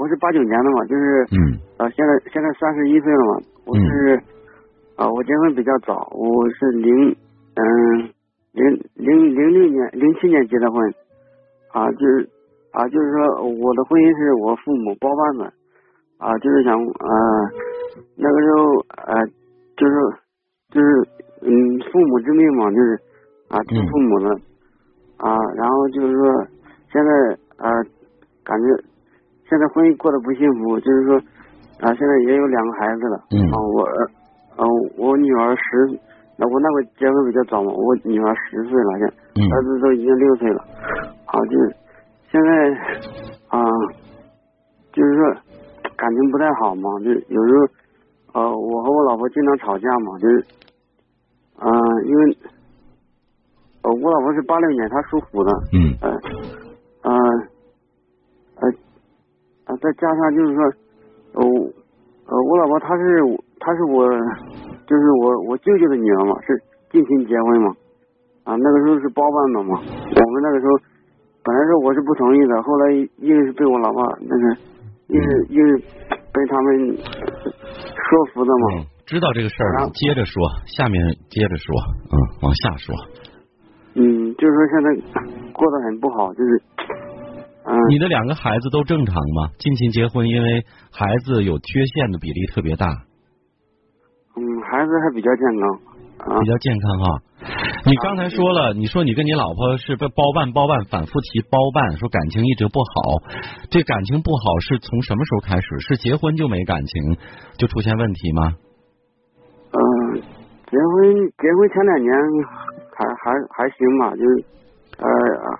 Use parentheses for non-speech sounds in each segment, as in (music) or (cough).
我是八九年的嘛，就是嗯。呃，现在现在三十一岁了嘛，我是啊、我结婚比较早，我是零嗯零零零六年零七年结的婚，啊，就是啊，就是说我的婚姻是我父母包办的，啊，就是想呃那个时候呃就是就是嗯父母之命嘛，就是啊听嗯。父母的，啊，然后就是说现在啊感觉现在婚姻过得不幸福，就是说啊现在也有两个孩子了，嗯。啊我呃呃我女儿十，那我那会结婚比较早嘛，我女儿十岁了，现在嗯。儿子都已经六岁了，啊就是现在啊就是说感情不太好嘛，就有时候呃我和我老婆经常吵架嘛，就是嗯、呃因为呃我老婆是八六年，她属虎的，嗯。呃，呃，呃，呃，再加上就是说，呃，呃，我老婆她是她是我，就是我我舅舅的女儿嘛，是近亲结婚嘛，啊，那个时候是包办的嘛，我们那个时候本来是我是不同意的，后来硬是被我老婆那个，硬是硬是被他们说服的嘛，嗯，知道这个事儿了，接着说，下面接着说，嗯，往下说。嗯，就是说现在过得很不好，就是，嗯、你的两个孩子都正常吗？近亲结婚，因为孩子有缺陷的比例特别大，嗯，孩子还比较健康，啊比，较健康哈。你刚才说了，你说你跟你老婆是被包办包办反复提包办，说感情一直不好，这感情不好是从什么时候开始？是结婚就没感情，就出现问题吗？嗯，结婚结婚前两年还还还行吧，就是呃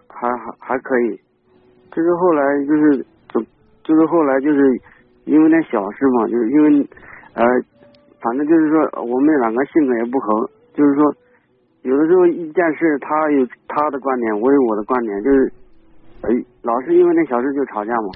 还还还可以，就是后来就是怎就是后来就是因为那小事嘛，就是因为呃反正就是说我们两个性格也不合，就是说有的时候一件事他有他的观点，我有我的观点，就是呃老是因为那小事就吵架嘛。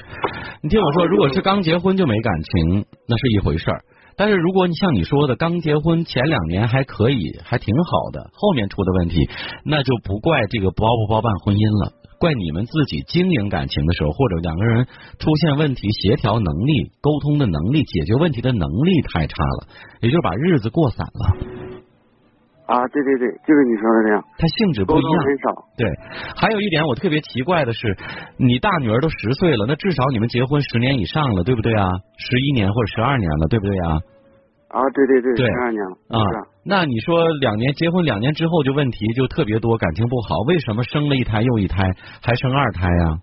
你听我说，如果是刚结婚就没感情，那是一回事儿。但是如果你像你说的，刚结婚前两年还可以，还挺好的，后面出的问题，那就不怪这个包不包办婚姻了，怪你们自己经营感情的时候，或者两个人出现问题，协调能力、沟通的能力、解决问题的能力太差了，也就是把日子过散了。啊，对对对，就是你说的那样，他性质不一样。通很少。对，还有一点我特别奇怪的是，你大女儿都十岁了，那至少你们结婚十年以上了，对不对啊？十一年或者十二年了，对不对啊？啊，对对对，对。十二年了，啊那你说两年结婚两年之后就问题就特别多，感情不好，为什么生了一胎又一胎，还生二胎呀、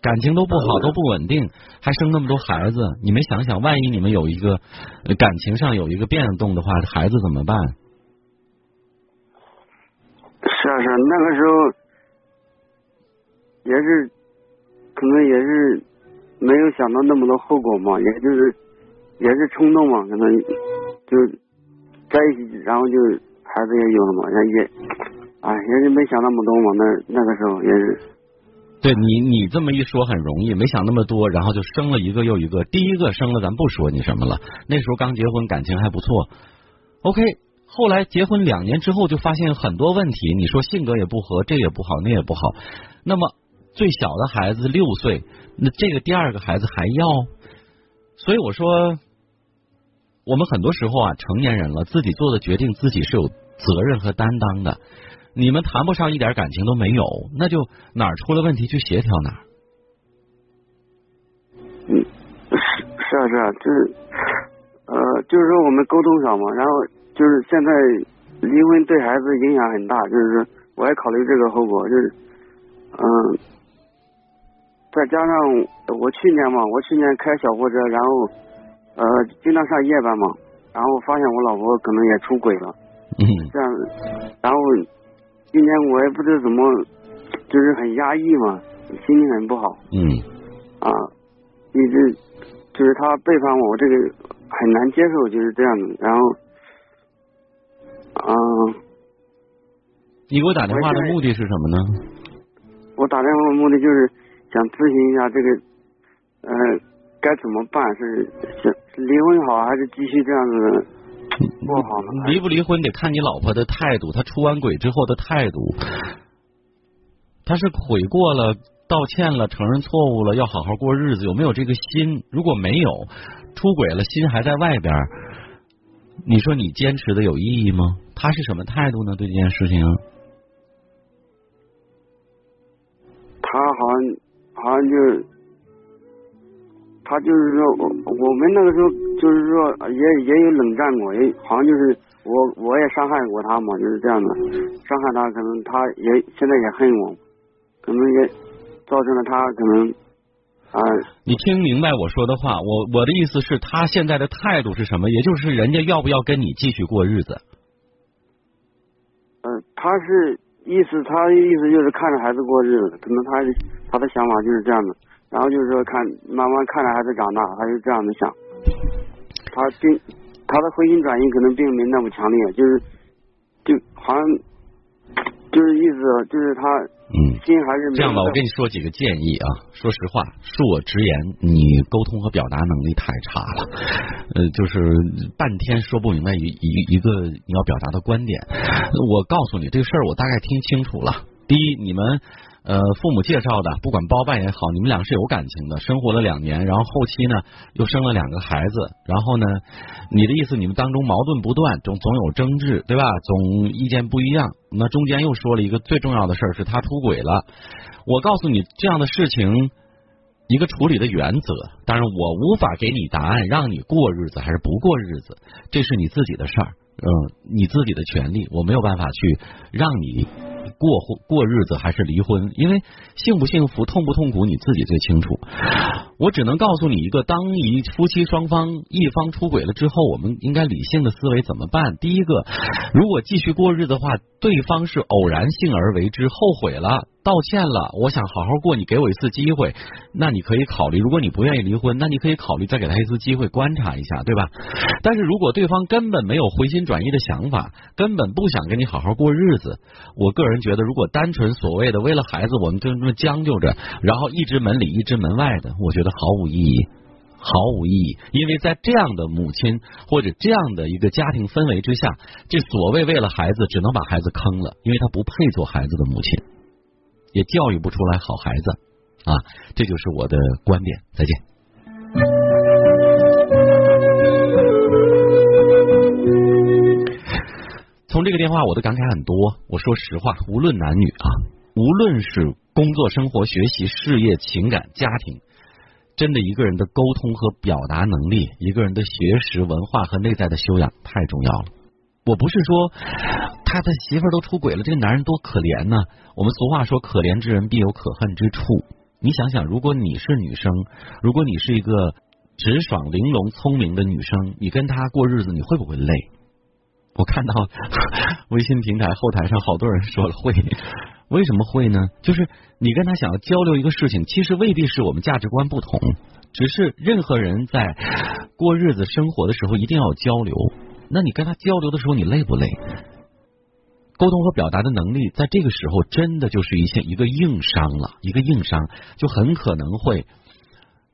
感情都不好，都不稳定，还生那么多孩子，你们想想，万一你们有一个呃感情上有一个变动的话，孩子怎么办？是啊是啊，那个时候也是，可能也是没有想到那么多后果嘛，也就是也是冲动嘛，可能就在一起，然后就孩子也有了嘛，也也，哎，也是没想那么多嘛，那那个时候也是，对你，你这么一说很容易，没想那么多，然后就生了一个又一个。第一个生了，咱不说你什么了，那时候刚结婚，感情还不错。OK，后来结婚两年之后，就发现很多问题。你说性格也不合，这也不好，那也不好。那么最小的孩子六岁，那这个第二个孩子还要，所以我说，我们很多时候啊，成年人了，自己做的决定，自己是有责任和担当的。你们谈不上一点感情都没有，那就哪儿出了问题去协调哪儿。嗯，是是啊是啊，就是呃，就是说我们沟通少嘛，然后就是现在离婚对孩子影响很大，就是说我也考虑这个后果，就是嗯、再加上我去年嘛，我去年开小货车，然后呃经常上夜班嘛，然后发现我老婆可能也出轨了，嗯这样，然后今天我也不知道怎么，就是很压抑嘛，心情很不好。嗯啊，一直就是他背叛我，我这个很难接受，就是这样的。然后，嗯、你给我打电话的目的是什么呢？我打电话的目的就是想咨询一下这个，呃，该怎么办？是离婚好，还是继续这样子过好呢？离不离婚得看你老婆的态度，她出完轨之后的态度。她是悔过了，道歉了，承认错误了，要好好过日子，有没有这个心？如果没有，出轨了，心还在外边，你说你坚持的有意义吗？他是什么态度呢？对这件事情？他就是说我我们那个时候就是说也也有冷战过，也好像就是我我也伤害过他嘛，就是这样的，伤害他，可能他也现在也恨我，可能也造成了他可能啊。你听明白我说的话？我我的意思是，他现在的态度是什么？也就是人家要不要跟你继续过日子？嗯，他是。意思，他的意思就是看着孩子过日子，可能他他的想法就是这样的。然后就是说，看慢慢看着孩子长大，他是这样的想。他并他的回心转意可能并没那么强烈，就是就好像就是意思就是他。嗯，这样吧，我跟你说几个建议啊。说实话，恕我直言，你沟通和表达能力太差了，呃，就是半天说不明白一一一个你要表达的观点。我告诉你，这个事儿我大概听清楚了。第一，你们。呃，父母介绍的，不管包办也好，你们俩是有感情的，生活了两年，然后后期呢又生了两个孩子，然后呢，你的意思你们当中矛盾不断，总总有争执，对吧？总意见不一样，那中间又说了一个最重要的事儿，是他出轨了。我告诉你，这样的事情一个处理的原则，当然我无法给你答案，让你过日子还是不过日子，这是你自己的事儿，嗯，你自己的权利，我没有办法去让你。过过日子还是离婚？因为幸不幸福、痛不痛苦，你自己最清楚。我只能告诉你一个：当一夫妻双方一方出轨了之后，我们应该理性的思维怎么办？第一个，如果继续过日子的话，对方是偶然性而为之，后悔了。道歉了，我想好好过，你给我一次机会，那你可以考虑。如果你不愿意离婚，那你可以考虑再给他一次机会，观察一下，对吧？但是如果对方根本没有回心转意的想法，根本不想跟你好好过日子，我个人觉得，如果单纯所谓的为了孩子，我们就这么将就着，然后一直门里一直门外的，我觉得毫无意义，毫无意义。因为在这样的母亲或者这样的一个家庭氛围之下，这所谓为了孩子，只能把孩子坑了，因为他不配做孩子的母亲。也教育不出来好孩子啊，这就是我的观点。再见。从这个电话，我的感慨很多。我说实话，无论男女啊，无论是工作、生活、学习、事业、情感、家庭，真的一个人的沟通和表达能力，一个人的学识、文化和内在的修养太重要了。我不是说他的媳妇儿都出轨了，这个男人多可怜呢。我们俗话说，可怜之人必有可恨之处。你想想，如果你是女生，如果你是一个直爽、玲珑、聪明的女生，你跟他过日子，你会不会累？我看到 (laughs) 微信平台后台上好多人说了会，为什么会呢？就是你跟他想要交流一个事情，其实未必是我们价值观不同，只是任何人在过日子、生活的时候一定要交流。那你跟他交流的时候，你累不累？沟通和表达的能力，在这个时候真的就是一些一个硬伤了，一个硬伤，就很可能会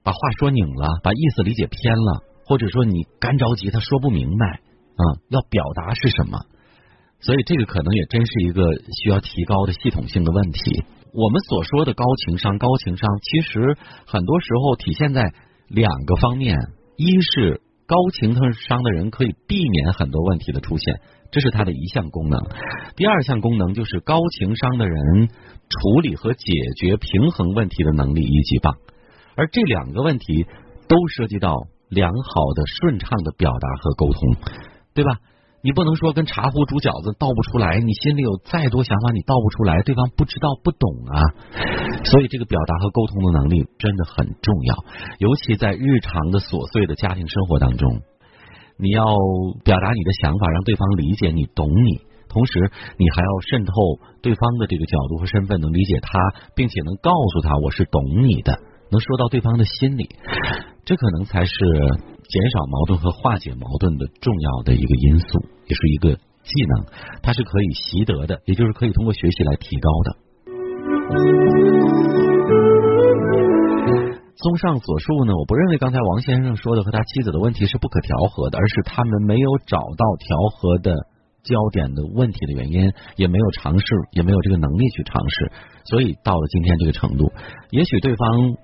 把话说拧了，把意思理解偏了，或者说你干着急，他说不明白啊，要表达是什么？所以这个可能也真是一个需要提高的系统性的问题。我们所说的高情商，高情商其实很多时候体现在两个方面，一是。高情商的人可以避免很多问题的出现，这是他的一项功能。第二项功能就是高情商的人处理和解决平衡问题的能力一级棒。而这两个问题都涉及到良好的顺畅的表达和沟通，对吧？你不能说跟茶壶煮饺子倒不出来，你心里有再多想法，你倒不出来，对方不知道不懂啊。所以这个表达和沟通的能力真的很重要，尤其在日常的琐碎的家庭生活当中，你要表达你的想法，让对方理解你、懂你，同时你还要渗透对方的这个角度和身份，能理解他，并且能告诉他我是懂你的，能说到对方的心里，这可能才是。减少矛盾和化解矛盾的重要的一个因素，也是一个技能，它是可以习得的，也就是可以通过学习来提高的。综上所述呢，我不认为刚才王先生说的和他妻子的问题是不可调和的，而是他们没有找到调和的焦点的问题的原因，也没有尝试，也没有这个能力去尝试，所以到了今天这个程度，也许对方。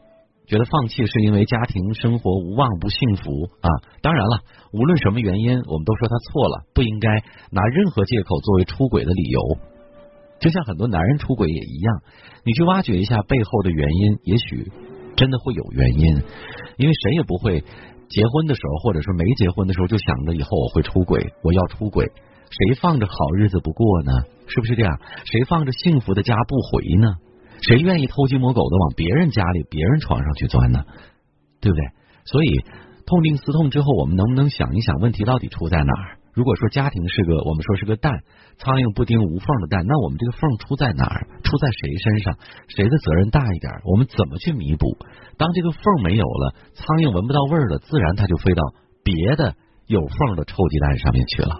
觉得放弃是因为家庭生活无望不幸福啊！当然了，无论什么原因，我们都说他错了，不应该拿任何借口作为出轨的理由。就像很多男人出轨也一样，你去挖掘一下背后的原因，也许真的会有原因。因为谁也不会结婚的时候，或者说没结婚的时候就想着以后我会出轨，我要出轨。谁放着好日子不过呢？是不是这样？谁放着幸福的家不回呢？谁愿意偷鸡摸狗的往别人家里、别人床上去钻呢？对不对？所以痛定思痛之后，我们能不能想一想问题到底出在哪儿？如果说家庭是个我们说是个蛋，苍蝇不叮无缝的蛋，那我们这个缝出在哪儿？出在谁身上？谁的责任大一点？我们怎么去弥补？当这个缝没有了，苍蝇闻不到味儿了，自然它就飞到别的有缝的臭鸡蛋上面去了。